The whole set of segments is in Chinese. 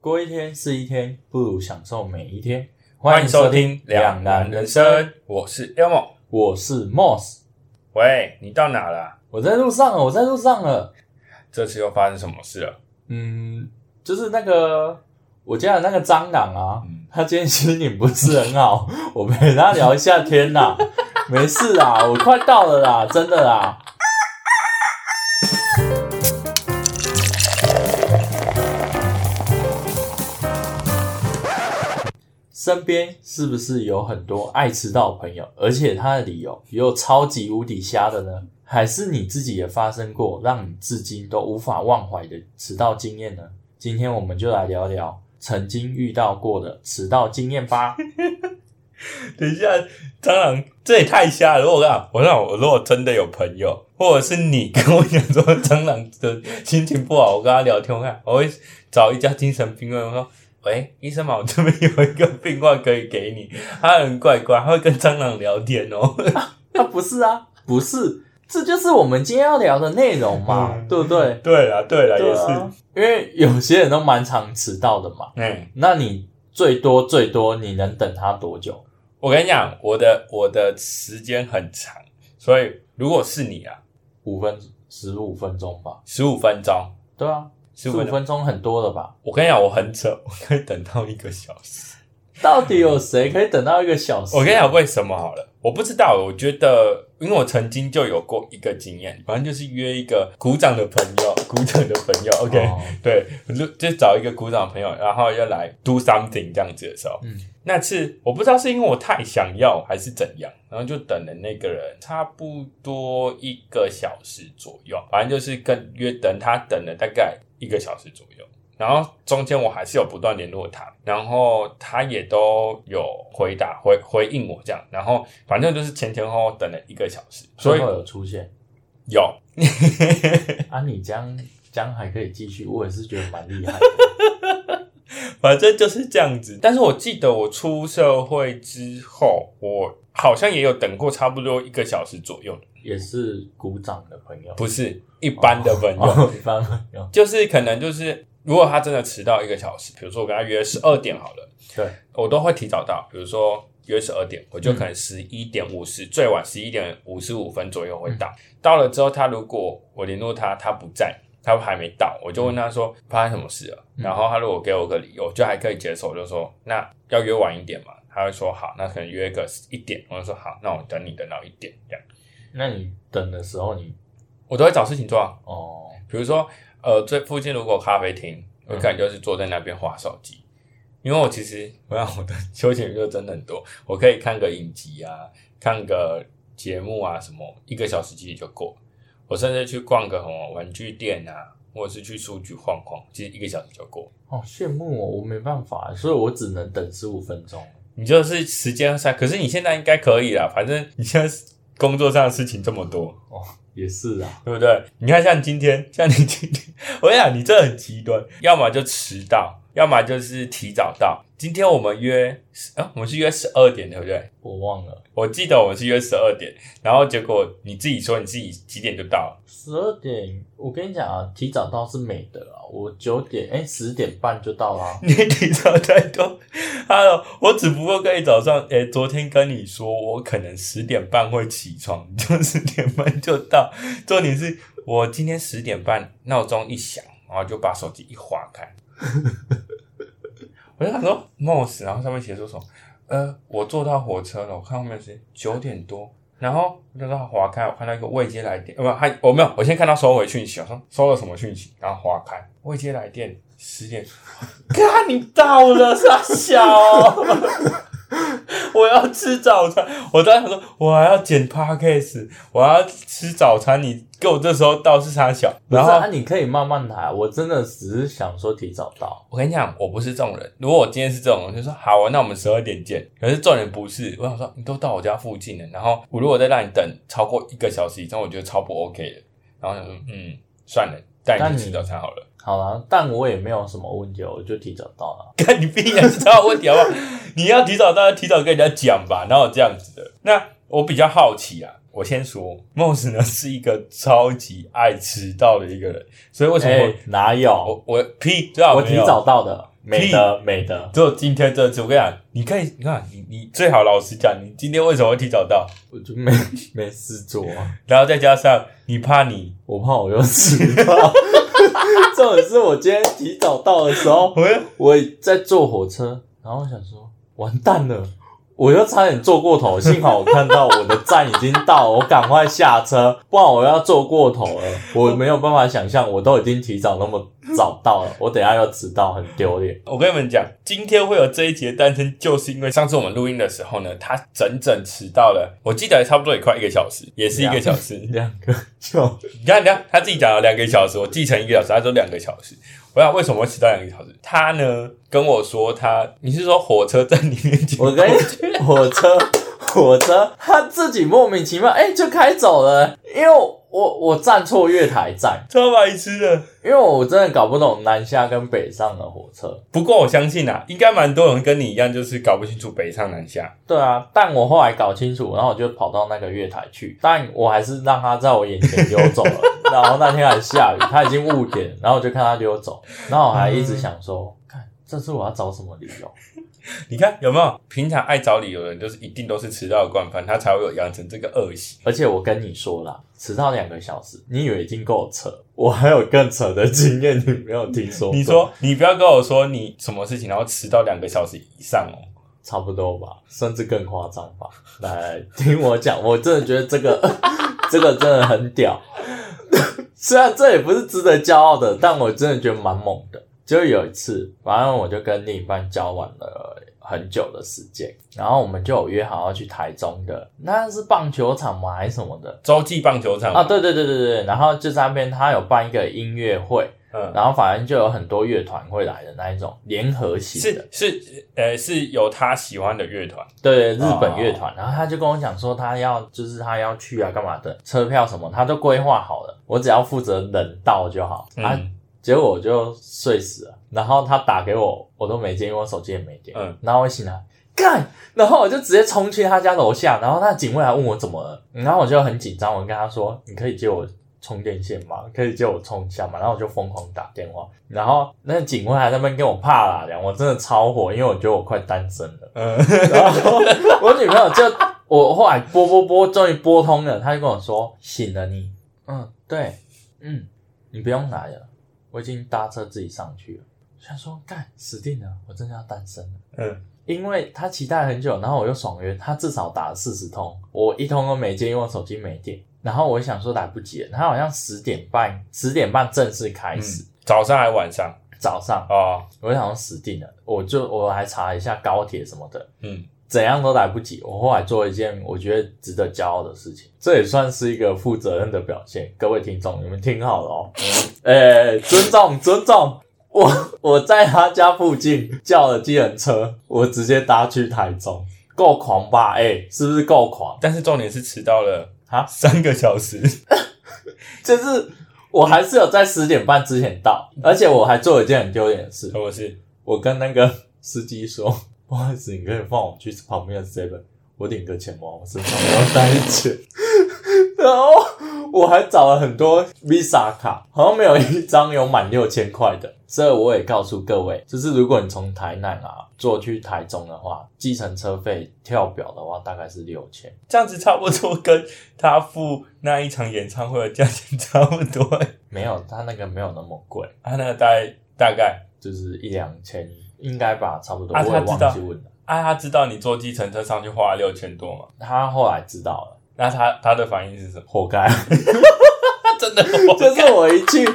过一天是一天，不如享受每一天。欢迎收听《两难人生》，我是 Elmo，我是 Moss。喂，你到哪了？我在路上了，我在路上了。这次又发生什么事了？嗯，就是那个我家的那个蟑螂啊，嗯他今天心情不是很好，我陪它聊一下天啦。没事啦，我快到了啦，真的啦。身边是不是有很多爱迟到的朋友，而且他的理由也有超级无敌瞎的呢？还是你自己也发生过让你至今都无法忘怀的迟到经验呢？今天我们就来聊聊曾经遇到过的迟到经验吧。等一下，蟑螂这也太瞎了！如果我讲，我让我如果真的有朋友，或者是你跟我讲说蟑螂的心情不好，我跟他聊天，我看我会找一家精神病院，我说：“喂，医生嘛，我这边有一个病患可以给你，他很怪怪，他会跟蟑螂聊天哦。啊，不是啊，不是，这就是我们今天要聊的内容嘛，嗯对不对？”对啦，对啦，对也是啊，因为有些人都蛮常迟到的嘛。嗯。那你最多最多你能等他多久？我跟你讲，我的我的时间很长，所以如果是你啊，五分十五分钟吧？十五分钟，对啊，十十五分钟，五分钟很多了吧？我跟你讲，我很扯，我可以等到一个小时。到底有谁可以等到一个小时？我跟你讲为什么好了，我不知道，我觉得，因为我曾经就有过一个经验，反正就是约一个鼓掌的朋友，鼓掌的朋友，OK，、哦对，就就找一个鼓掌的朋友，然后要来 do something 这样子的时候，嗯，那次我不知道是因为我太想要还是怎样，然后就等了那个人差不多一个小时左右，反正就是跟约等他等了大概一个小时左右。然后中间我还是有不断联络他，然后他也都有回答回回应我这样，然后反正就是前前后后等了一个小时，所以有出现有 啊？你这样这样还可以继续，我也是觉得蛮厉害的。反正就是这样子。但是我记得我出社会之后，我好像也有等过差不多一个小时左右，也是鼓掌的朋友，不是一般的朋友，哦，一般朋友，就是可能就是如果他真的迟到一个小时，比如说我跟他约十二点好了，对，我都会提早到，比如说约十二点，我就可能十一点五十、最晚十一点五十五分左右会到。到了之后，他如果我联络他，他不在，他还没到，我就问他说发生什么事了。嗯然后他如果给我个理由，我就还可以接受，我就说那要约晚一点嘛。他会说好，那可能约个一点，我就说好，那我等你等到一点这样，那你等的时候你我都会找事情做啊。哦，比如说，呃，最附近如果咖啡厅，我可能就是坐在那边划手机，因为我其实我想我的 休闲娱乐真的很多，我可以看个影集啊，看个节目啊，什么一个小时其实就够。我甚至去逛个什么玩具店啊，或者是去书局晃晃，其实一个小时就够了。好羡慕哦，我没办法，所以我只能等十五分钟。你就是时间上，可是你现在应该可以啦，反正你现在工作上的事情这么多，哦，也是啊，对不对？你看，像今天，像你今天，我跟你讲，你这很极端，要么就迟到，要么就是提早到。今天我们约，啊，我们是约十二点，对不对？我忘了我记得我们是约十二点，然后结果你自己说你自己几点就到了，十二点。我跟你讲啊，提早到是美的啊，我九点哎十点半就到啦。你提早太多。Hello，我只不过跟你早上，诶，昨天跟你说我可能十点半会起床，就十点半就到。重点是我今天十点半闹钟一响，然后就把手机一划开，我就想说 m o s 然后上面写说什么？呃，我坐到火车了，我看后面是九点多。然后我就说划开，我看到一个未接来电，呃不，还我没有，我先看到收回讯息，我说收了什么讯息，然后划开未接来电，十点，看你到了，傻小、我要吃早餐，我当时想说，我还要剪 podcast，我要吃早餐，你给我这时候到是差小，然后啊，你可以慢慢来。我真的只是想说提早到。我跟你讲，我不是这种人。如果我今天是这种人，就说好啊，那我们十二点见。可是重点不是，我想说你都到我家附近了，然后我如果再让你等超过一个小时以上，我觉得超不 OK 的。然后想说，嗯，算了，带你你去吃早餐好了。好了，但我也没有什么问题，我就提早到了。看你屁眼知道问题好不好？你要提早到，提早跟人家讲吧，哪有这样子的？那我比较好奇啊，我先说，Moss 呢是一个超级爱迟到的一个人，所以为什么哎、我、哪有？我我屁最好我提早到的。美的美的，只有今天这次，我跟你讲，你可以，你看，你你最好老实讲，你今天为什么会提早到？我就没 没事做啊，然后再加上你怕你，我怕我又迟到。重点是我今天提早到的时候，我我在坐火车，然后我想说完蛋了，我又差点坐过头，幸好我看到我的站已经到，我赶快下车，不然我要坐过头了。我没有办法想象，我都已经提早那么早到了，我等一下要迟到，很丢脸。我跟你们讲，今天会有这一节诞生，就是因为上次我们录音的时候呢，他整整迟到了，我记得差不多也快一个小时，也是一个小时。两个就你看，你看，他自己讲了两个小时，我记成一个小时，他说两个小时。我想为什么会迟到两个小时？他呢跟我说他，你是说火车站里面进我跟你火车火车他自己莫名其妙哎、就开走了，因为我我站错月台站，超白痴的。因为我真的搞不懂南下跟北上的火车。不过我相信啊，应该蛮多人跟你一样，就是搞不清楚北上南下。对啊，但我后来搞清楚，然后我就跑到那个月台去，但我还是让他在我眼前溜走了。然后那天还下雨，他已经误点，然后我就看他溜走，然后我还一直想说，看这次我要找什么理由？你看有没有？平常爱找理由的人，就是一定都是迟到的惯犯，他才会有养成这个恶习。而且我跟你说啦，迟到两个小时，你以为已经够扯？我还有更扯的经验，你没有听说？你说，你不要跟我说你什么事情，然后迟到两个小时以上哦。差不多吧，甚至更夸张吧。来听我讲，我真的觉得这个 这个真的很屌。虽然这也不是值得骄傲的，但我真的觉得蛮猛的。就有一次，反正我就跟另一半交往了很久的时间，然后我们就有约好要去台中的，那是棒球场吗还是什么的？洲际棒球场啊，，对对对对对，然后就在那边他有办一个音乐会，嗯，然后反正就有很多乐团会来的那一种联合型的是，是呃是有他喜欢的乐团，对日本乐团，然后他就跟我讲说他要就是他要去啊干嘛的，车票什么他都规划好了，我只要负责人到就好。啊，嗯结果我就睡死了，然后他打给我，我都没接，因为我手机也没电。嗯，然后我醒来，干，然后我就直接冲去他家楼下，然后那警卫还问我怎么了，然后我就很紧张，我跟他说：“你可以借我充电线吗？可以借我充一下吗？”然后我就疯狂打电话，然后那个警卫还在那边跟我怕啦凉，我真的超火，因为我觉得我快单身了。嗯，然后我女朋友就我后来拨拨拨，终于拨通了，她就跟我说：“醒了你。”嗯，对，嗯，你不用来了，我已经搭车自己上去了。想说干死定了，我真的要单身了。嗯，因为他期待很久，然后我又爽约，他至少打了四十通，我一通都没接，因为我手机没电。然后我想说来不及了，他好像十点半，十点半正式开始，早上还晚上早上，哦，我就想说死定了，我就我还查了一下高铁什么的，嗯，怎样都来不及。我后来做了一件我觉得值得骄傲的事情，这也算是一个负责任的表现。各位听众，你们听好了哦，诶、尊重尊重。我我在他家附近叫了计程车，我直接搭去台中，够狂吧？诶、是不是够狂？但是重点是迟到了啊三个小时，就是我还是有在十点半之前到，而且我还做了一件很丢脸的事，我是我跟那个司机说，不好意思，你可以放我去旁边的 seven，我领个钱包，我身上没有带钱。然后我还找了很多 Visa 卡，好像没有一张有满六千块的。所以我也告诉各位，就是如果你从台南啊坐去台中的话，计程车费跳表的话大概是六千。这样子，差不多跟他付那一场演唱会的价钱差不多。没有，他那个没有那么贵，他那个大概大概就是一两千，应该吧，差不多。我也啊他知道忘记问了。啊，他知道你坐计程车上去花了六千多嘛？他后来知道了，那他他的反应是什么？活该。他 真的就是我一去，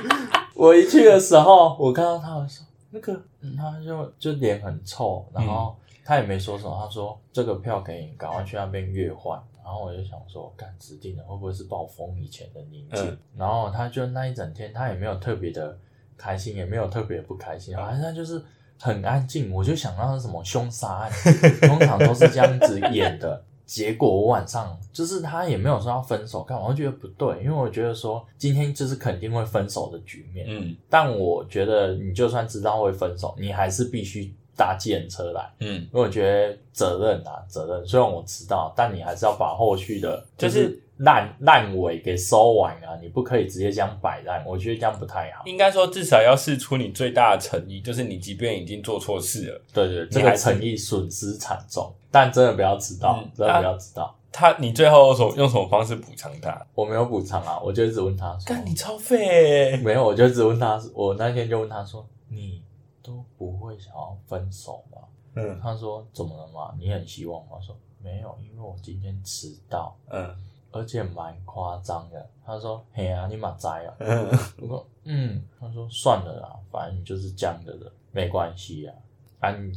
我一去的时候，我看到他，我说那个，嗯他就就脸很臭，然后他也没说什么，他说这个票给你，赶快去那边月换。然后我就想说，干指定的，会不会是暴风以前的宁静？嗯然后他就那一整天，他也没有特别的开心，也没有特别不开心，反正他就是很安静。我就想到是什么凶杀案，通常都是这样子演的。结果我晚上就是他也没有说要分手，干嘛？我就觉得不对，因为我觉得说今天就是肯定会分手的局面。嗯但我觉得你就算知道会分手，你还是必须搭计程车来，嗯，因为我觉得责任啊，责任。虽然我知道，但你还是要把后续的，就是烂烂尾给收完啊，你不可以直接这样摆烂，我觉得这样不太好。应该说至少要试出你最大的诚意，就是你即便已经做错事了，对对，这个诚意损失惨重，但真的不要迟到，嗯真的不要迟到。他你最后用用什么方式补偿他？我没有补偿啊，我就只问他说，干你超废欸！没有，我就只问他，我那天就问他说，你都不会想要分手吗？嗯他说怎么了嘛？你很希望吗？我说没有，因为我今天迟到，嗯而且蛮夸张的。他说嘿啊，你马栽啊。嗯，我说嗯，他说算了啦，反正你就是这样的人，没关系啊。啊你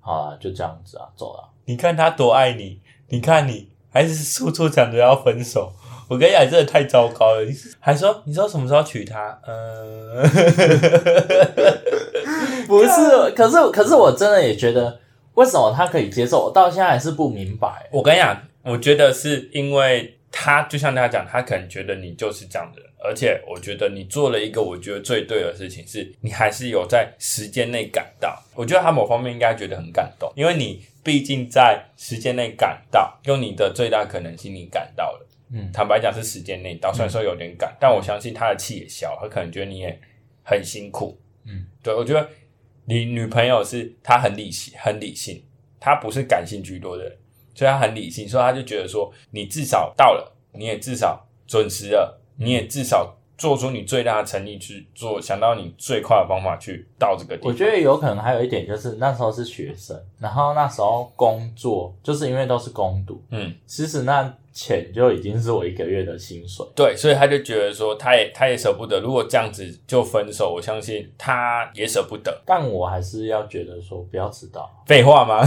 好啦，就这样子啊，走了。你看他多爱你，你看你还是处处想着要分手。我跟你讲，真的太糟糕了。你还说你说什么时候娶她？呃，不是，可是可是我真的也觉得，为什么他可以接受？我到现在还是不明白。我跟你讲，我觉得是因为他就像他讲，他可能觉得你就是这样的人，而且我觉得你做了一个我觉得最对的事情，是你还是有在时间内赶到。我觉得他某方面应该觉得很感动，因为你毕竟在时间内赶到，用你的最大可能性你赶到了。嗯坦白讲是时间内到，虽然说有点赶，但我相信他的气也消，他可能觉得你也很辛苦。嗯，对我觉得你女朋友是她很理性，很理性，她不是感性居多的人，所以他很理性，所以他就觉得说你至少到了，你也至少准时了，你也至少做出你最大的诚意去做，想到你最快的方法去到这个地方。我觉得有可能还有一点就是那时候是学生，然后那时候工作，就是因为都是工读，嗯，其实那钱就已经是我一个月的薪水。对，所以他就觉得说，他也他也舍不得，如果这样子就分手，我相信他也舍不得。但我还是要觉得说不要迟到。废话吗？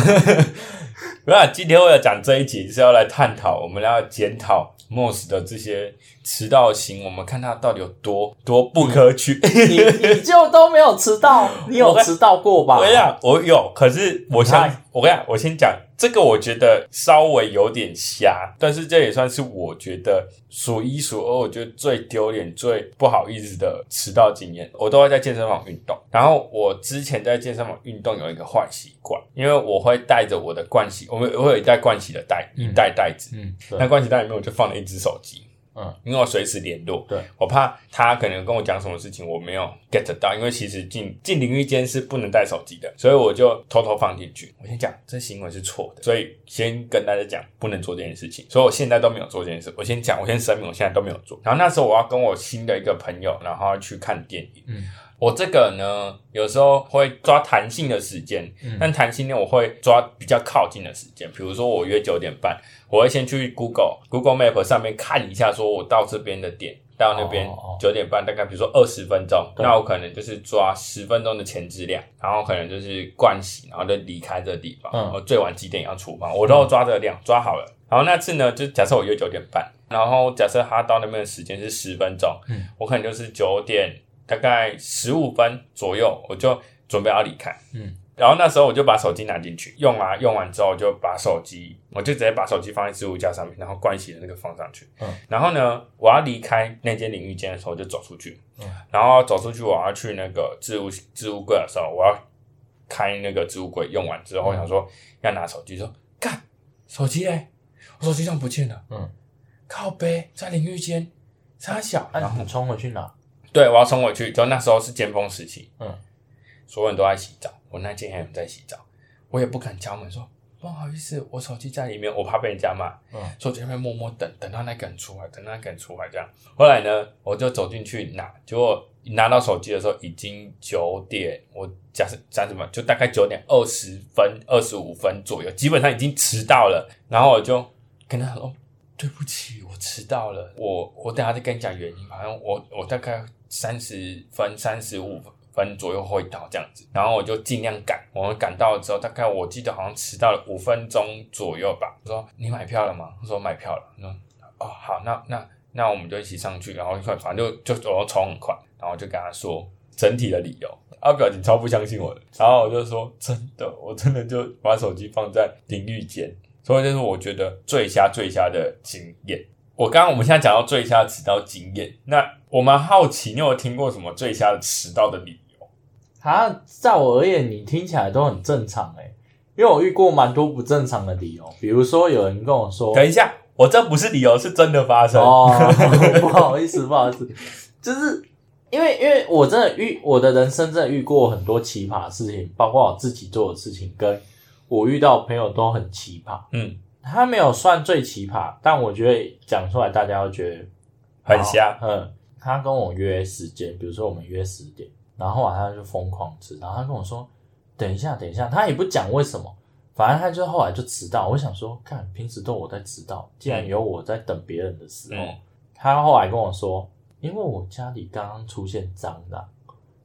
不是啊，今天为了讲这一集是要来探讨，我们要检讨 Moss 的这些迟到型，我们看他到底有多多不可取。你你就都没有迟到，你有迟到过吧？我跟你讲，我有，可是我你想，我跟你讲，我先讲这个，我觉得稍微有点瞎，但是这也算是我觉得数一数二，我觉得最丢脸、最不好意思的迟到经验。我都会在健身房运动，然后我之前在健身房运动有一个坏习惯，因为我会带着我的盥洗，我们我有一袋盥洗的袋，一袋袋子，嗯，对那盥洗袋里面我就放了一只手机。嗯，因为我随时联络，对我怕他可能跟我讲什么事情我没有 get 到，因为其实进进淋浴间是不能带手机的，所以我就偷偷放进去。我先讲这行为是错的，所以先跟大家讲不能做这件事情，所以我现在都没有做这件事。我先讲，我先声明，我现在都没有做。然后那时候我要跟我新的一个朋友，然后去看电影，嗯，我这个呢，有时候会抓弹性的时间，嗯但弹性呢，我会抓比较靠近的时间。比如说，我约九点半，我会先去 Google Google Map 上面看一下，说我到这边的点，到那边九点半，大概比如说二十分钟，那我可能就是抓十分钟的前置量，然后可能就是盥洗，然后就离开这个地方，嗯然后最晚几点要出发，我都要抓这个量，抓好了。然后那次呢，就假设我约九点半，然后假设他到那边的时间是十分钟，嗯，我可能就是九点大概十五分左右，我就准备要离开。嗯，然后那时候我就把手机拿进去用啊，用完之后就把手机，我就直接把手机放在置物架上面，然后盥洗的那个放上去。嗯，然后呢，我要离开那间淋浴间的时候，我就走出去。嗯，然后走出去，我要去那个置物置物柜的时候，我要开那个置物柜，用完之后，我想说要拿手机，说干手机嘞，我手机上不见了。嗯，靠背在淋浴间，差小，然后你冲回去拿？对我要冲回去，就那时候是尖峰时期，嗯，所有人都在洗澡，我那间还有人在洗澡，我也不敢敲门说不好意思，我手机在里面，我怕被人家骂，嗯，所以我在默默等，等到那个人出来，等到那个人出来这样。后来呢，我就走进去拿，结果拿到手机的时候已经九点，我假设三十分，就大概九点二十分、二十五分左右，基本上已经迟到了。然后我就跟他说。对不起，我迟到了。我我等下再跟你讲原因。反正我我大概三十分、三十五分左右会到这样子，然后我就尽量赶。我们赶到了之后，大概我记得好像迟到了五分钟左右吧。我说你买票了吗？他说买票了。我说哦好，那那那我们就一起上去，然后快反正就就我冲很快，然后就跟他说整体的理由。他表情超不相信我的，然后我就说真的，我真的就把手机放在淋浴间。所以这是我觉得最瞎最瞎的经验。我刚刚我们现在讲到醉虾迟到经验，那我蛮好奇，你有听过什么最瞎的迟到的理由？啊，在我而言，你听起来都很正常诶、因为我遇过蛮多不正常的理由，比如说有人跟我说，等一下，我这不是理由，是真的发生。哦，不好意思，不好意思，就是因为因为我真的遇我的人生真的遇过很多奇葩的事情，包括我自己做的事情，跟我遇到的朋友都很奇葩。嗯，他没有算最奇葩，但我觉得讲出来大家会觉得很瞎。嗯，他跟我约时间，比如说我们约十点，然后晚上就疯狂吃，然后他跟我说等一下，等一下，他也不讲为什么，反正他就后来就迟到。我想说，看平时都我在迟到，既然有我在等别人的时候，嗯他后来跟我说，因为我家里刚刚出现蟑螂，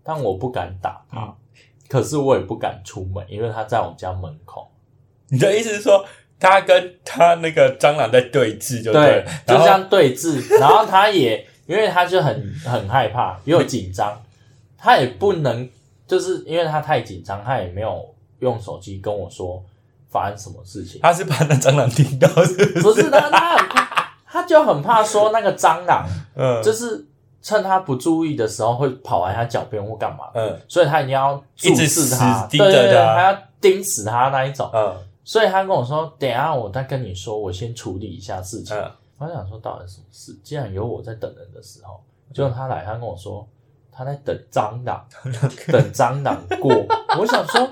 但我不敢打他，嗯可是我也不敢出门，因为他在我家门口。你的意思是说，他跟他那个蟑螂在对峙，就对就这样对峙，然后他也因为他就很很害怕又紧张，他也不能就是因为他太紧张，他也没有用手机跟我说发生什么事情。他是怕那蟑螂听到，是不是？不是他他很怕，他就很怕说那个蟑螂 嗯，就是趁他不注意的时候会跑来他脚边或干嘛，嗯。所以他一定要注视他，死盯着对对对，他他要盯死他那一种。嗯所以他跟我说，等一下我再跟你说，我先处理一下事情。嗯，我想说到底什么事？既然有我在等人的时候，结果他来，他跟我说他在 等蟑螂，等蟑螂过。我想说，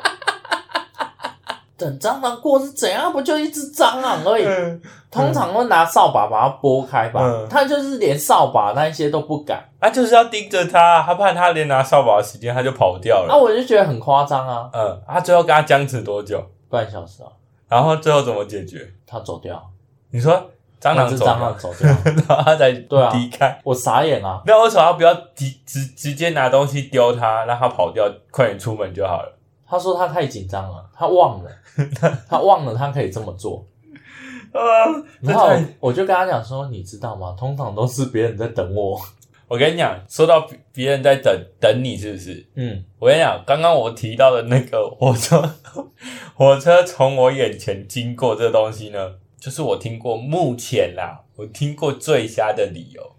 等蟑螂过是怎样？不就一只蟑螂而已？嗯通常会拿扫把把它拨开吧。嗯他就是连扫把那一些都不敢。他就是要盯着他，他怕他连拿扫把的时间他就跑掉啊，了。我就觉得很夸张啊，嗯，他最后跟他僵持多久？半小时啊，然后最后怎么解决？他走掉，你说蟑螂走那只蟑螂，走掉，然后他才对啊离开。我傻眼啊。那为什么他不要直直直接拿东西丢他，让他跑掉，快点出门就好了？他说他太紧张了，他忘了，他忘了他可以这么做。啊，然后我就跟他讲说，你知道吗？通常都是别人在等我。我跟你讲，说到别别人在等等你，是不是？嗯，我跟你讲，刚刚我提到的那个 火车，火车从我眼前经过这东西呢，就是我听过目前啦，我听过最瞎的理由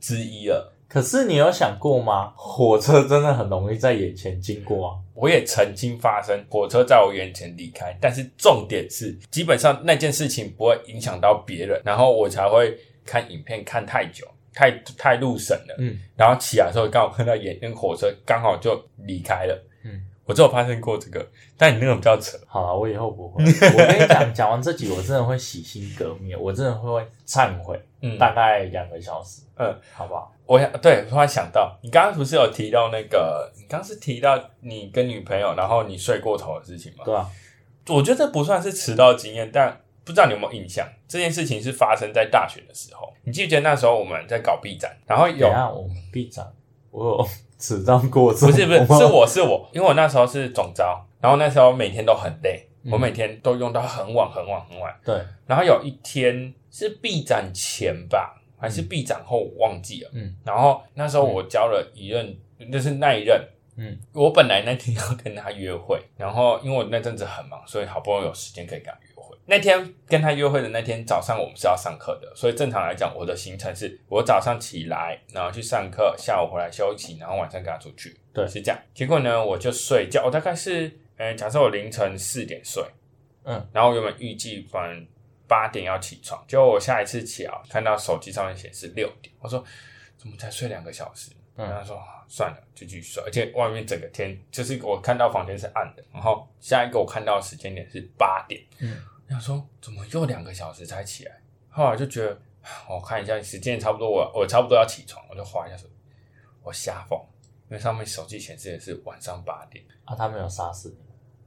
之一了。可是你有想过吗？火车真的很容易在眼前经过啊。我也曾经发生火车在我眼前离开，但是重点是，基本上那件事情不会影响到别人，然后我才会看影片看太久，太太入神了。嗯，然后起来的时候刚好看到眼那个火车刚好就离开了。嗯，我只有发生过这个，但你那个比较扯。好了，我以后不会。我跟你讲，讲完这集，我真的会洗心革面，我真的会忏悔，嗯，大概两个小时，嗯，好不好？我想对，突然想到，你刚刚不是有提到那个，你刚刚是提到你跟女朋友，然后你睡过头的事情吗？对啊，我觉得这不算是迟到经验，但不知道你有没有印象，这件事情是发生在大学的时候。你记不记得那时候我们在搞 B 展，然后有我们闭展，我有迟到过，不是不是 是我是我，因为我那时候是总招，然后那时候每天都很累，嗯我每天都用到很晚很晚很晚。对，然后有一天是 B 展前吧，还是 B 展后，我忘记了。嗯，然后那时候我交了一任，就是那一任。嗯，我本来那天要跟他约会，然后因为我那阵子很忙，所以好不容易有时间可以跟他约会。那天跟他约会的那天早上，我们是要上课的，所以正常来讲，我的行程是我早上起来，然后去上课，下午回来休息，然后晚上跟他出去。对是这样。结果呢，我就睡觉，我大概是，呃，假设我凌晨四点睡，嗯，然后原本预计反正八点要起床，结果我下一次起来看到手机上面显示六点，我说怎么才睡两个小时？嗯然后他说啊算了，就继续睡，而且外面整个天就是我看到房间是暗的，然后下一个我看到的时间点是八点，嗯，我想说怎么又两个小时才起来？后来就觉得啊 我看一下时间差不多我，我差不多要起床，我就划一下手机，我瞎疯，因为上面手机显示的是晚上八点。啊，他没有杀死你，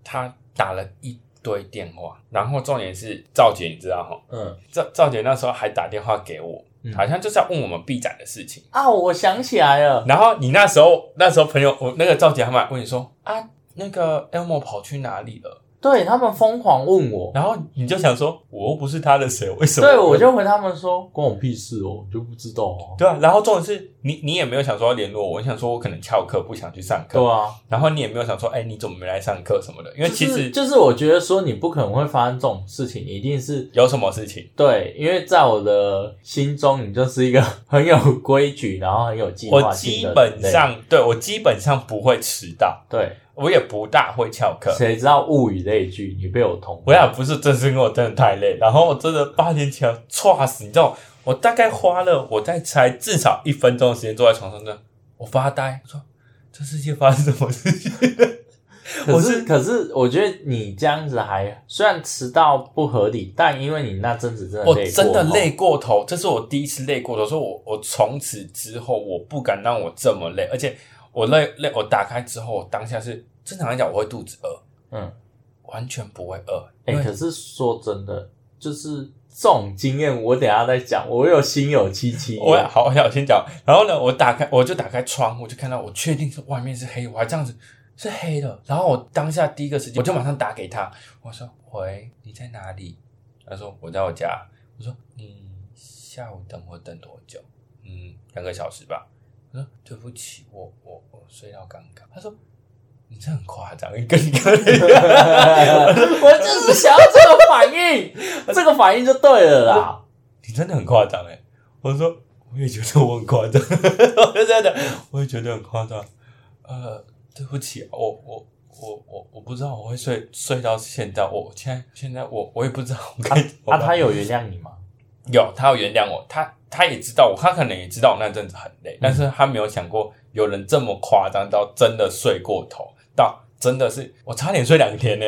他打了一堆电话，然后重点是赵姐，你知道哈？嗯赵赵姐那时候还打电话给我，嗯好像就是要问我们 B 展的事情。啊，我想起来了，然后你那时候那时候朋友，我那个赵姐他们还问你说啊，那个 Elmo 跑去哪里了？对他们疯狂问我，然后你就想说，我又不是他的谁，为什么？对我就回他们说关我屁事哦，我就不知道哦。对啊。然后重点是你你也没有想说要联络我，你想说我可能翘课不想去上课，对啊，然后你也没有想说，哎，你怎么没来上课什么的？因为其就是实就是我觉得说你不可能会发生这种事情，一定是有什么事情，对，因为在我的心中，你就是一个 很有规矩，然后很有计划我基性的人类本上对我基本上不会迟到。对，我也不大会翘课。谁知道物以类聚，你被我同我也不是，真是因为我真的太累，然后我真的八点起来，唰死，你知道，我大概花了我在猜至少一分钟的时间坐在床上这样，我发呆，我说这世界发生什么事情？可我是 可是，我觉得你这样子还虽然迟到不合理，但因为你那阵子真的我累真的累过头，这是我第一次累过头，所以我我从此之后我不敢让我这么累，而且我那那，我打开之后，我当下是正常来讲我会肚子饿，嗯，完全不会饿，哎、可是说真的，就是这种经验，我等下再讲，我有心有戚戚。我好，我想先讲。然后呢，我打开，我就打开窗，我就看到，我确定是外面是黑，我还这样子是黑的。然后我当下第一个时间，我就马上打给他，我说：“喂，你在哪里？”他说：“我在我家。”我说：“你下午等我等多久？”嗯，两个小时吧。我说：“对不起，我我我睡到刚刚。”他说：“你这很夸张，你跟你跟我就是想要这个反应，这个反应就对了啦。你真的很夸张哎！我说我也觉得我很夸张，我就真的我也觉得很夸张。呃，对不起，我我我我我不知道我会睡睡到现在，我现在现在我我也不知道我该怎么啊，他有原谅你吗？有他要原谅我，他他也知道我，他可能也知道我那阵子很累，但是他没有想过有人这么夸张到真的睡过头，到真的是我差点睡两天呢、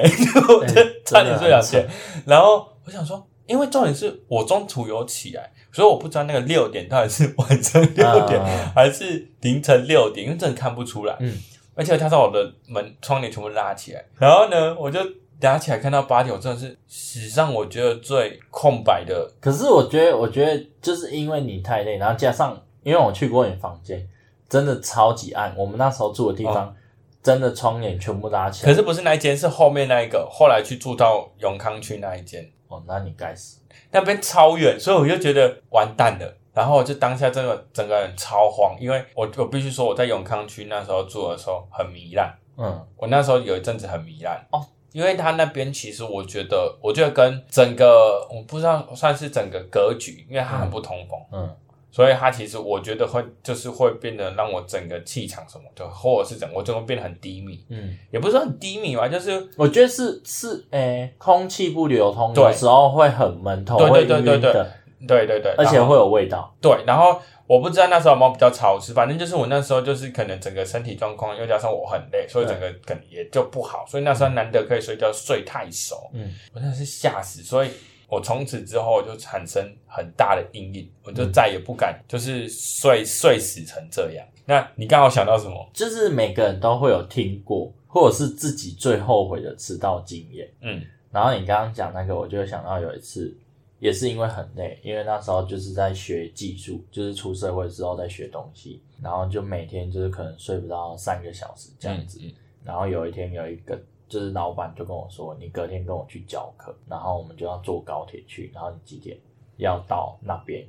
差点睡两天。然后我想说，因为重点是我中途有起来，所以我不知道那个六点到底是晚上六点、嗯还是凌晨六点，因为真的看不出来。嗯，而且他把我的门窗帘全部拉起来，然后呢，我就拉起来看到八点，我真的是史上我觉得最空白的可是我觉得，我觉得就是因为你太累，然后加上因为我去过你房间，真的超级暗。我们那时候住的地方，真的窗帘全部拉起来。可是不是那一间，是后面那一个，后来去住到永康区那一间，哦，那你该死。那边超远，所以我就觉得完蛋了。然后我就当下真的整个人超慌，因为我我必须说我在永康区那时候住的时候很糜烂，嗯，我那时候有一阵子很糜烂哦，因为他那边其实我觉得，我觉得跟整个我不知道算是整个格局，因为它很不通风，嗯，所以它其实我觉得会就是会变得让我整个气场什么的，或者是整我就会变得很低迷，嗯，也不是很低迷吧，就是我觉得是是，诶、空气不流通，对。有时候会很闷，头对对对对晕的，对对对，而且会有味道。对，然后我不知道那时候有没有比较潮湿，反正就是我那时候就是可能整个身体状况，又加上我很累，所以整个可能也就不好，所以那时候难得可以睡觉睡太熟，嗯，我真的是吓死，所以我从此之后就产生很大的阴影，我就再也不敢就是睡睡死成这样。那你刚好想到什么？就是每个人都会有听过，或者是自己最后悔的迟到经验。嗯然后你刚刚讲那个，我就想到有一次，也是因为很累，因为那时候就是在学技术，就是出社会之后在学东西，然后就每天就是可能睡不到三个小时这样子。嗯然后有一天有一个就是老板就跟我说，你隔天跟我去教课，然后我们就要坐高铁去，然后你几点要到那边？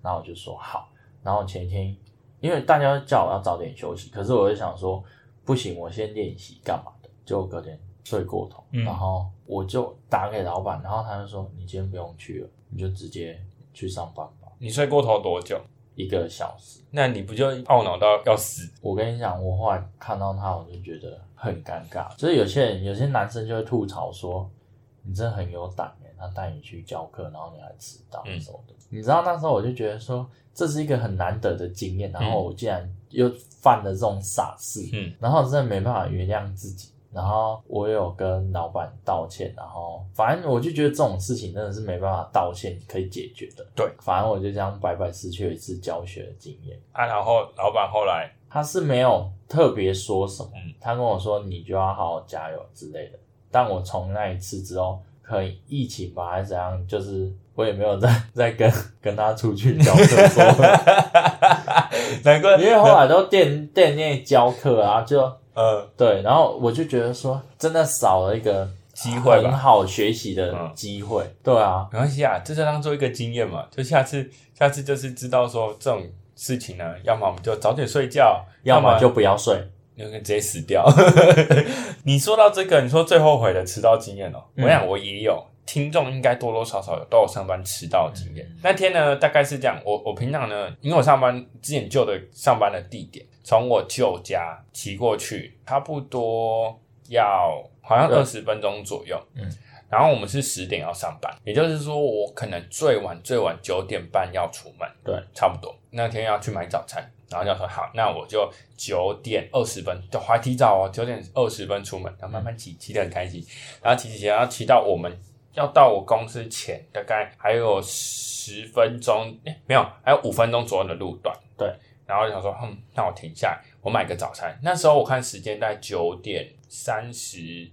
然后我就说好。然后前一天因为大家都叫我要早点休息，可是我就想说不行，我先练习干嘛的？就隔天睡过头，嗯然后我就打给老板，然后他就说你今天不用去了，你就直接去上班吧，你睡过头多久？一个小时。那你不就懊恼到要死？我跟你讲，我后来看到他，我就觉得很尴尬。就是有些人，有些男生就会吐槽说：“你真的很有胆耶，他带你去教课，然后你还迟到嗯什么的。你知道那时候我就觉得说，这是一个很难得的经验，然后我竟然又犯了这种傻事，嗯然后真的没办法原谅自己。然后我有跟老板道歉，然后反正我就觉得这种事情真的是没办法道歉可以解决的。对，反正我就这样白白失去了一次教学的经验。啊，然后老板后来他是没有特别说什么，嗯他跟我说你就要好好加油之类的。但我从那一次之后，可能疫情吧还是怎样，就是我也没有再 再跟跟他出去教课说，难怪因为后来都店店内教课啊，就呃对，然后我就觉得说，真的少了一个机会吧很好学习的嗯机会。对啊，没关系啊，这就当做一个经验嘛。就下次，下次就是知道说这种事情呢，要么我们就早点睡觉，要么就不要睡。有个直接死掉。你说到这个，你说最后悔的迟到经验哦，我想我也有，听众应该多多少少有都有上班迟到的经验。那天呢，大概是这样，我我平常呢，因为我上班之前旧的上班的地点，从我舅家骑过去，差不多要好像二十分钟左右。嗯，然后我们是十点要上班，也就是说我可能最晚最晚九点半要出门，对，差不多。那天要去买早餐，然后就说好，那我就九点二十分，就还提早哦，九点二十分出门，然后慢慢骑，骑得很开心，然后骑骑骑，然后骑到我们要到我公司前，大概还有十分钟，诶没有，还有五分钟左右的路段。对，然后就想说，嗯，那我停下来，我买个早餐。那时候我看时间在九点三十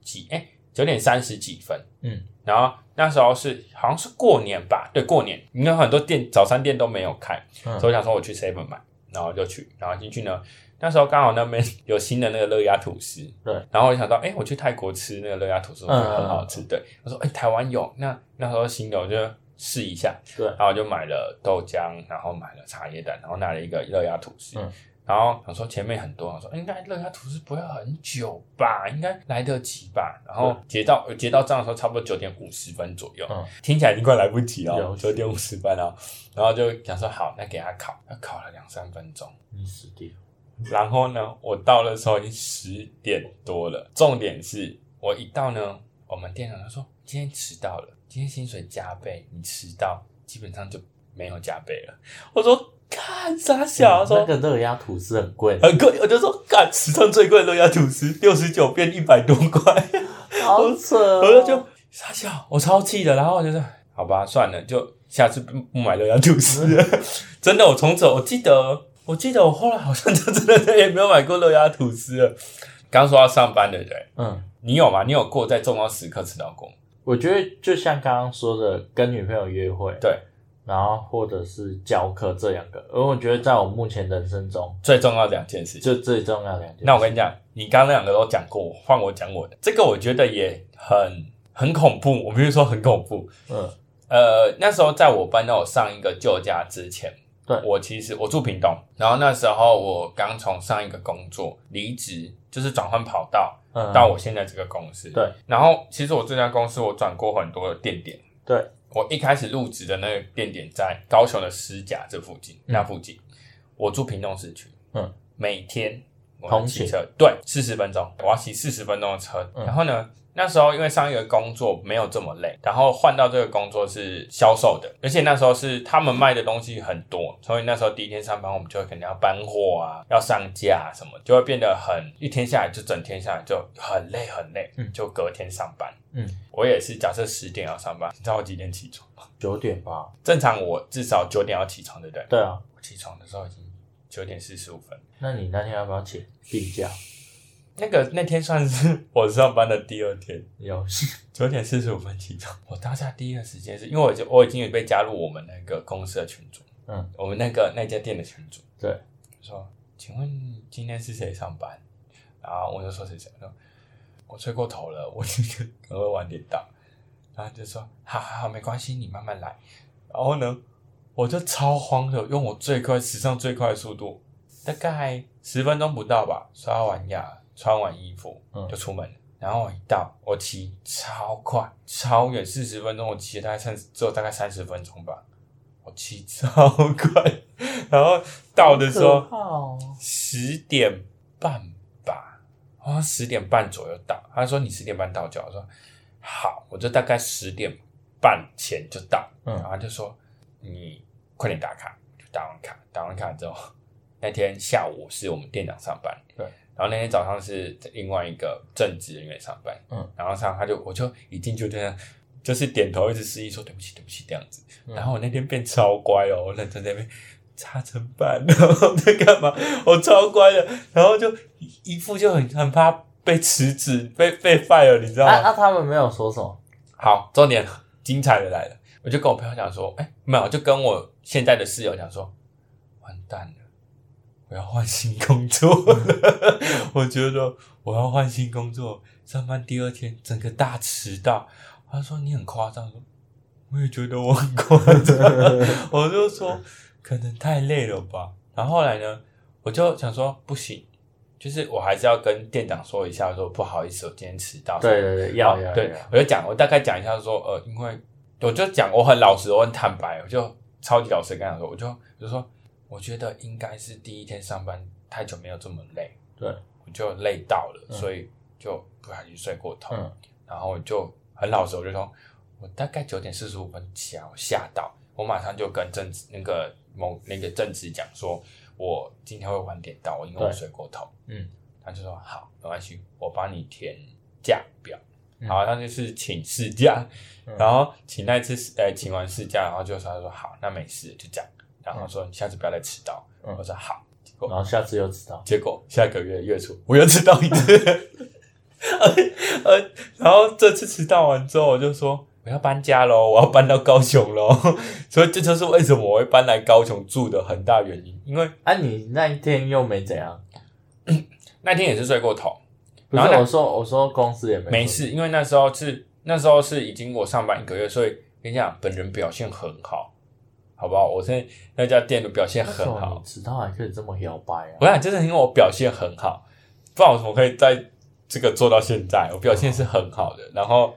几，哎，九点三十几分。嗯，然后那时候是好像是过年吧，对，过年，应该很多店早餐店都没有开，嗯所以我想说我去 seven 买，然后就去，然后进去呢，那时候刚好那边有新的那个热压吐司，对，然后我就想到，哎，我去泰国吃那个热压吐司，我觉得很好吃，对，我说，哎，台湾有，那那时候新的，我就试一下，对。然后我就买了豆浆，然后买了茶叶蛋，然后拿了一个热压吐司。嗯。然后想说前面很多，我说应该热压吐司不会很久吧，应该来得及吧。然后结到结到账的时候，差不多九点五十分左右，嗯。听起来已经快来不及了九点五十分了。然后就想说好，那给他烤，他烤了两三分钟。你死定了。然后呢，我到的时候已经十点多了。重点是我一到呢，我们店长他说今天迟到了，今天薪水加倍，你迟到基本上就没有加倍了。我说看傻小，他说嗯那个热压吐司很贵，很贵，我就说干史上最贵的热压吐司六十九变一百多块，好扯哦。我就就傻笑，我超气的。然后我就说好吧，算了，就下次不不买热压吐司了。真的，我从此我记得，我记得我后来好像就真的再也没有买过热压吐司了。刚说要上班的人，嗯，你有吗？你有过在重要时刻吃到过吗？我觉得就像刚刚说的，跟女朋友约会，对，然后或者是教课这两个，而我觉得在我目前人生中，最重要的两件事情。就最重要的两件事。那我跟你讲，你刚刚那两个都讲过，换我讲我的。这个我觉得也很很恐怖，我必须说很恐怖。嗯呃，那时候在我搬到我上一个旧家之前，对。我其实我住屏东，然后那时候我刚从上一个工作离职，就是转换跑道嗯，到我现在这个公司。对，然后其实我这家公司我转过很多的店点。对，我一开始入职的那个店点在高雄的石甲这附近，那附近，我住屏东市区，嗯，每天我骑车，对，四十分钟，我要骑四十分钟的车。嗯。然后呢，那时候因为上一个工作没有这么累，然后换到这个工作是销售的，而且那时候是他们卖的东西很多，所以那时候第一天上班，我们就会肯定要搬货啊，要上架什么，就会变得很一天下来就整天下来就很累很累，嗯就隔天上班。嗯，我也是，假设十点要上班，你知道我几点起床吗？九点吧。正常我至少九点要起床，对不对？对啊，我起床的时候已经九点四十五分。那你那天要不要请病假？那个那天算是我上班的第二天，有，九点四十五分起床。我当下第一个时间是因为我就我已经有被加入我们那个公司的群组，嗯，我们那个那家店的群组，对，说，请问今天是谁上班？然后我就说谁谁，说我睡过头了，我今天可能会晚点到。然后就说好好好，没关系，你慢慢来。然后呢，我就超慌的，用我最快史上最快的速度，大概十分钟不到吧，刷完牙，穿完衣服嗯就出门了。然后我一到，我骑超快，超远，四十分钟，我骑了大概三只有大概三十分钟吧，我骑超快。然后到的时候十点半吧，好像十点半左右到。他说你十点半到就好，我说好，我就大概十点半前就到。嗯然后他就说你快点打卡，就打完卡，打完卡之后，那天下午是我们店长上班，对，然后那天早上是另外一个正职人员上班，嗯，然后上他就我就一进就这样。就是点头，一直示意说对不起，对不起这样子。嗯然后我那天变超乖哦，我认真在那边擦成板，然后在干嘛？我超乖的，然后就一副就很很怕被辞职、被被 fire，你知道吗？啊啊，他们没有说什么。好，重点精彩的来了，我就跟我朋友讲说，哎、没有，就跟我现在的室友讲说，完蛋了，我要换新工作了，我觉得我要换新工作，上班第二天整个大迟到。他说你很夸张，我也觉得我很夸张，我就说可能太累了吧。然后后来呢，我就想说不行，就是我还是要跟店长说一下，说不好意思，我今天迟到。对对对，要要对我就讲，我大概讲一下说，呃，因为我就讲我很老实，我很坦白，我就超级老实跟他说，我就我就说，我觉得应该是第一天上班太久没有这么累，对，我就累到了，嗯。所以就不小心睡过头，嗯。然后我就很老实，我就说，我大概九点四十五分起来，我吓到，我马上就跟正职那个某那个正职讲说，我今天会晚点到，因为我对。睡过头，嗯，他就说好，没关系，我帮你填假表。嗯。好，那就是请事假，嗯。然后请那次呃请完事假，然后就说他说好，那没事，就这样。然后说你下次不要再迟到。嗯。我说好，结果然后下次又迟到，结果下个月月初我又迟到一次，呃，然后这次迟到完之后，我就说我要搬家喽，我要搬到高雄喽，所以这就是为什么我会搬来高雄住的很大原因，因为啊，你那一天又没怎样，那天也是睡过头，不然后我说我说公司也没没事，因为那时候是那时候是已经我上班一个月，所以跟你讲，本人表现很好，好不好？我现在那家店的表现很好。你，迟到还可以这么摇摆啊？我想就是因为我表现很好，不然我怎么可以在这个做到现在？我表现是很好的，然后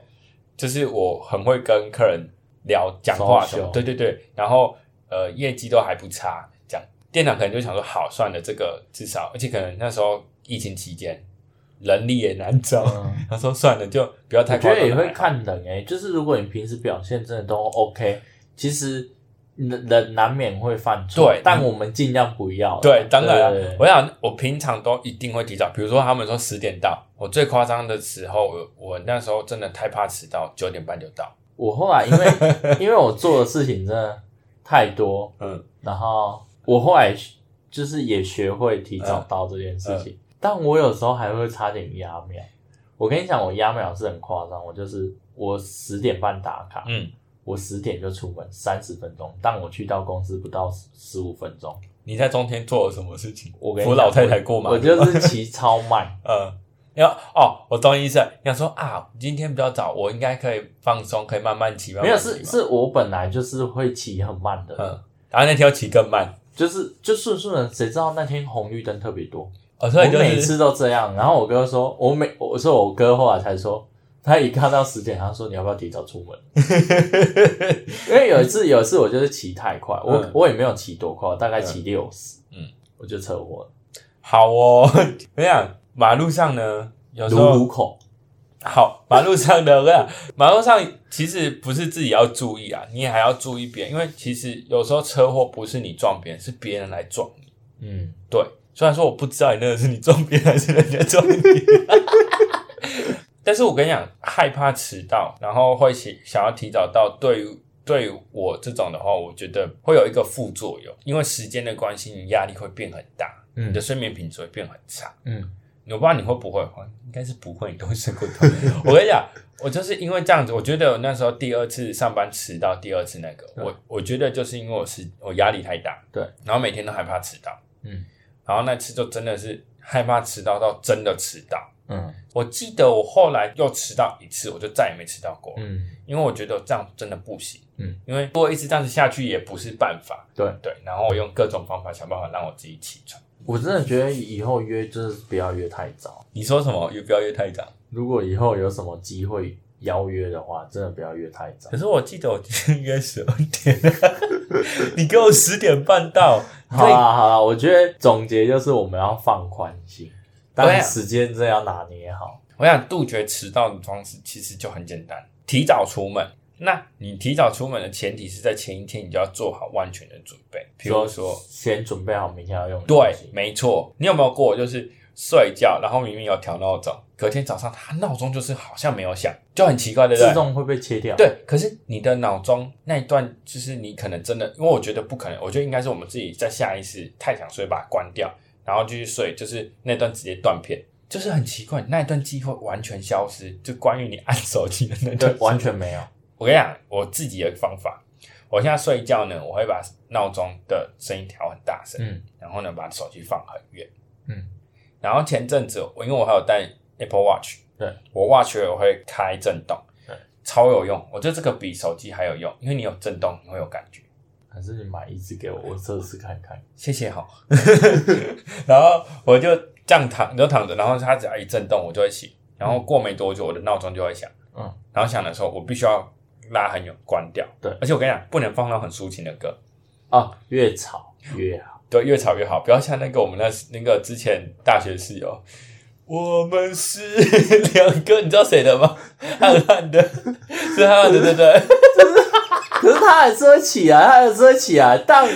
就是我很会跟客人聊讲话什么，Social 对对对，然后呃业绩都还不差，这样店长可能就想说好算了，这个至少，而且可能那时候疫情期间人力也难找，嗯。他说算了，就不要太我觉得也会看人诶、就是如果你平时表现真的都 OK，其实人人难免会犯错，对但我们尽量不要。对，当然我想我平常都一定会提早，比如说他们说十点到，我最夸张的时候，我我那时候真的太怕迟到，九点半就到。我后来因为因为我做的事情真的太多，嗯，然后我后来就是也学会提早到这件事嗯情，但我有时候还会差点压秒。我跟你讲，我压秒是很夸张，我就是我十点半打卡，嗯，我十点就出门，三十分钟，但我去到公司不到十五分钟。你在中间做了什么事情？我扶老太太过马路我就是骑超慢，嗯，要哦，我懂你意思了。你想说啊，今天比较早，我应该可以放松，可以慢慢骑，慢没有是是我本来就是会骑很慢的，嗯，然后那天要骑更慢，就是就顺顺的，谁知道那天红绿灯特别多，哦，所以就是我每次都这样。然后我哥说，我每我说我哥后来才说，他一看到十点，他说你要不要提早出门？因为有一次有一次我就是骑太快，我、嗯。我也没有骑多快，我大概骑六十，嗯，我就车祸了，好哦。我想马路上呢，有时卢候卢口，好，马路上的我跟你讲，马路上其实不是自己要注意啊，你也还要注意别人，因为其实有时候车祸不是你撞别人，是别人来撞你。嗯，对，虽然说我不知道你那个是你撞别人还是人家撞你，但是我跟你讲，害怕迟到，然后会想想要提早到，对于对我这种的话，我觉得会有一个副作用，因为时间的关系，你压力会变很大，嗯你的睡眠品质会变很差。嗯，我不知道你会不会，应该是不会，你都会睡过头。我跟你讲，我就是因为这样子，我觉得我那时候第二次上班迟到，第二次那个，我我觉得就是因为我是我压力太大，对，然后每天都害怕迟到，嗯，然后那次就真的是害怕迟到到真的迟到。嗯我记得我后来又迟到一次，我就再也没迟到过，嗯，因为我觉得这样真的不行。嗯，因为如果一直这样子下去也不是办法。对对，然后我用各种方法想办法让我自己起床。我真的觉得以后约就是不要约太早。你说什么？也不要约太早。如果以后有什么机会邀约的话，真的不要约太早可。是我记得我今天约十二点，你给我十点半到，好啦好啦，我觉得总结就是我们要放宽心，对但啊时间真的要拿捏好。我想杜绝迟到的方式其实就很简单，提早出门。那你提早出门的前提是在前一天你就要做好万全的准备，比如说，先准备好明天要用的东对，没错，你有没有过就是睡觉，然后明明有调闹钟，隔天早上它闹钟就是好像没有响，就很奇怪，对不对？自动会被切掉。，对，可是你的脑中那一段，就是你可能真的，因为我觉得不可能，我觉得应该是我们自己在下意识太想睡，把它关掉，然后继续睡，就是那段直接断片，就是很奇怪，那一段记忆会完全消失，就关于你按手机的那段，，完全没有。我跟你讲，我自己的方法，我现在睡觉呢，我会把闹钟的声音调很大声，嗯。然后呢把手机放很远，嗯，然后前阵子我因为我还有带 Apple Watch，对。我 Watch 我会开震动，对，超有用，我觉得这个比手机还有用，因为你有震动，你会有感觉。还是你买一只给我，我测试看看。谢谢哈，然后我就这样躺，你就躺着，然后它只要一震动，我就会醒。然后过没多久，我的闹钟就会响。嗯，然后响的时候，我必须要拉很远关掉。对而且我跟你讲，不能放到很抒情的歌，啊，越吵越好。对，越吵越好，不要像那个我们那那个之前大学室友，我们是 两个，你知道谁的吗？汉汉的，是汉汉的，对不对？可是他还是会起来，他还是会起来，但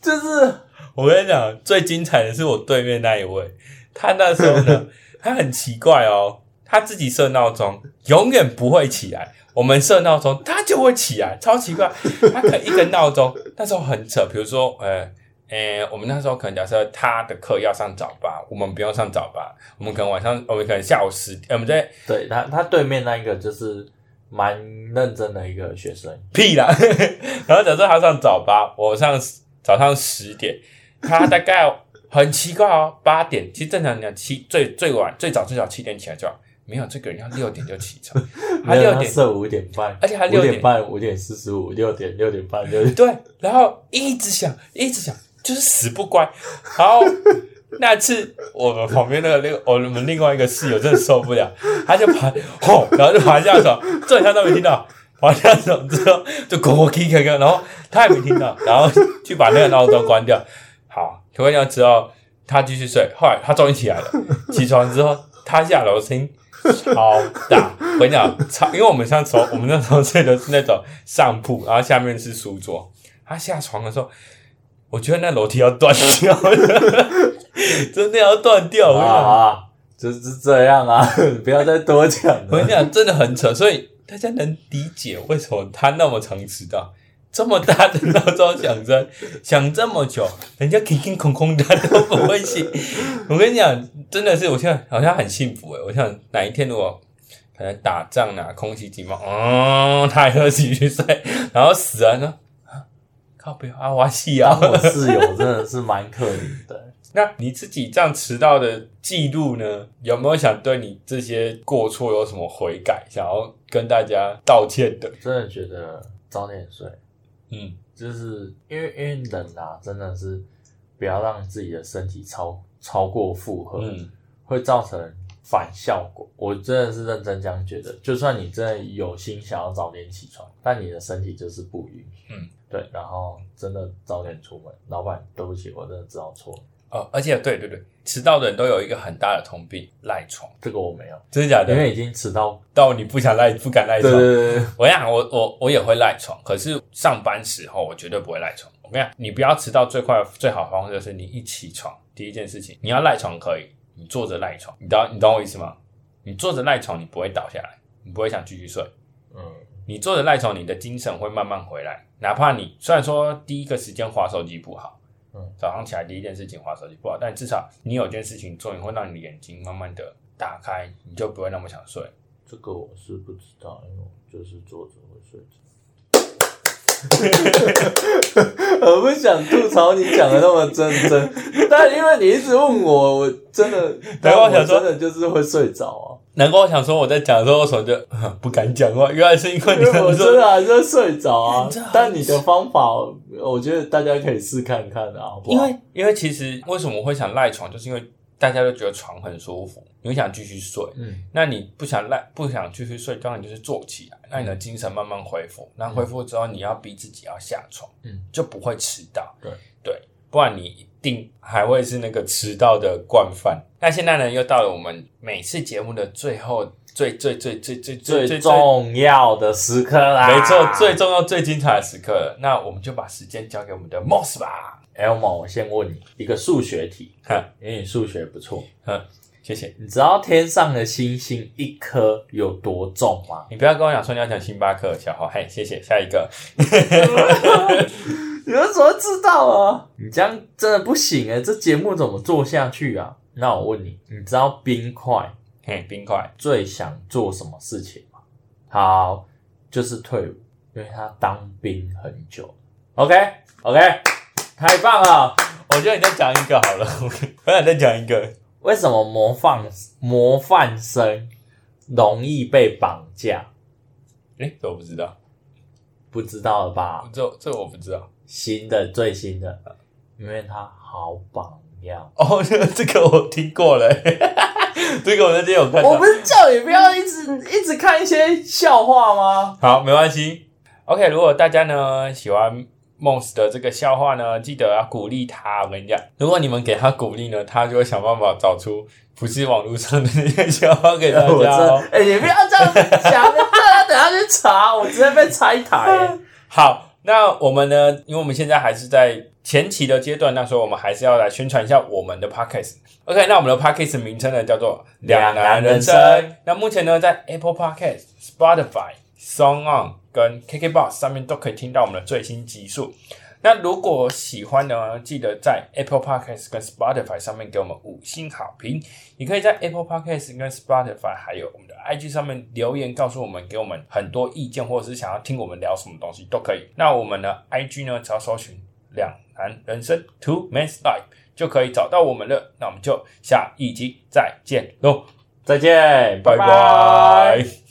就是我跟你讲，最精彩的是我对面那一位，他那时候呢，他很奇怪哦，他自己设闹钟，永远不会起来。我们设闹钟，他就会起来，超奇怪。他可能一个闹钟，那时候很扯。比如说，呃，呃，我们那时候可能假设他的课要上早八，我们不用上早八，我们可能晚上，我们可能下午十，呃我们在对他他对面那一个就是蛮认真的一个学生，屁啦。然后假设他上早八，我上早上十点，他大概很奇怪哦，八点。其实正常讲七最最晚最早最早七点起来就好，没有这个人要六点就起床，他六点他设五点半，而且他六点点半、五点四十五、六点、六点半、六点，对，然后一直想一直想，就是死不乖。然后那次我们旁边那个那个我们另外一个室友真的受不了，他就爬吼，然后就爬下床，这他都没听到。爬下床之后就咕咕 k 看看，然后他也没听到，然后去把那个闹钟关掉。好，关掉之后他继续睡，后来他终于起来了。起床之后他下楼声音超大，我跟你讲超，因为我们那时候我们那时候睡的是那种上铺，然后下面是书桌。他下床的时候，我觉得那楼梯要断掉了，真的要断掉。啊，就是这样啊，不要再多讲了。我跟你讲，真的很扯，所以大家能理解为什么他那么常迟到。这么大的闹钟响声，响这么久，人家空空空空的都不会醒。我跟你讲，真的是，我现在好像很幸福诶。我想哪一天如果可能打仗啊，空袭警报，嗯，他还会继续睡，然后死了呢，啊，靠不要啊，我戏啊。我室友真的是蛮可怜的。那你自己这样迟到的记录呢？有没有想对你这些过错有什么悔改，想要跟大家道歉的？真的觉得早点睡，嗯，就是因为因为冷啊，真的是不要让自己的身体超超过负荷，嗯，会造成反效果。我真的是认真这样觉得，就算你真的有心想要早点起床，但你的身体就是不允许。嗯，对，然后真的早点出门。老板，对不起，我真的知道错了，哦，而且对对对，迟到的人都有一个很大的通病，赖床。这个我没有，真的假的？因为已经迟到。到你不想赖，不敢赖对床。对对对，我想我我我也会赖床，可是上班时候我绝对不会赖床。我跟你讲，你不要迟到，最快最好的方式就是你一起床，第一件事情你要赖床可以，你坐着赖床，你懂你懂我意思吗？你坐着赖床，你不会倒下来，你不会想继续睡。嗯，你坐着赖床，你的精神会慢慢回来。哪怕你虽然说第一个时间划手机不好，嗯，早上起来第一件事情划手机不好，但至少你有件事情做，你会让你的眼睛慢慢的打开，你就不会那么想睡。这个我是不知道，因为我就是坐着会睡着。我不想吐槽你讲的那么真真，但因为你一直问我，我真的，难怪我想说真的就是会睡着啊，难怪我想说我在讲的时候，我什么就不敢讲话？原来是因为你我真的还是睡着啊但你的方法，我觉得大家可以试看看啊，好不好？因为因为其实为什么我会想赖床，就是因为大家都觉得床很舒服，你会想继续睡。嗯，那你不想赖，不想继续睡，当然就是坐起来，让你的精神慢慢恢复。那恢复之后，你要逼自己要下床，嗯，就不会迟到。对对，不然你一定还会是那个迟到的惯犯。那现在呢，又到了我们每次节目的最后最最最最最最最重要的时刻啦，没错，最重要、最精彩的时刻了。那我们就把时间交给我们的 Moss 吧。Elmo，我先问你一个数学题，哼因为你数学不错，哼，谢谢。你知道天上的星星一颗有多重吗？你不要跟我讲说你要讲星巴克，小豪。嘿，谢谢。下一个，你们怎么知道啊？你这样真的不行哎、这节目怎么做下去啊？那我问你，你知道冰块嘿，冰块。最想做什么事情吗？好，就是退伍，因为他当兵很久。OK OK，太棒了！我觉得你再讲一个好了，我想再讲一个。为什么模范模范生容易被绑架？诶，这我不知道，不知道了吧？这这我不知道。新的最新的，因为他好榜样。哦，这个我听过了，这个我那天有看到。我不是叫你不要一直一直看一些笑话吗？好，没关系。OK，如果大家呢喜欢梦 s 的这个笑话呢，记得要鼓励他。我跟你讲，如果你们给他鼓励呢，他就会想办法找出不是网络上的那些笑话给大家、哦。真，哎、你不要这样讲，大家等下去查，我直接被拆台。好，那我们呢？因为我们现在还是在前期的阶段，那所以我们还是要来宣传一下我们的 podcast。OK，那我们的 podcast 名称呢叫做《两难人生》。那目前呢，在 Apple Podcast、Spotify、Song On 跟 KKBox 上面都可以听到我们的最新集数。那如果喜欢呢，记得在 Apple Podcast 跟 Spotify 上面给我们五星好评。你可以在 Apple Podcast 跟 Spotify 还有我们的 IG 上面留言，告诉我们，给我们很多意见，或者是想要听我们聊什么东西都可以。那我们的 IG 呢，只要搜寻“两男人生 Two Men's Life” 就可以找到我们了。那我们就下一集再见喽，再见，拜拜拜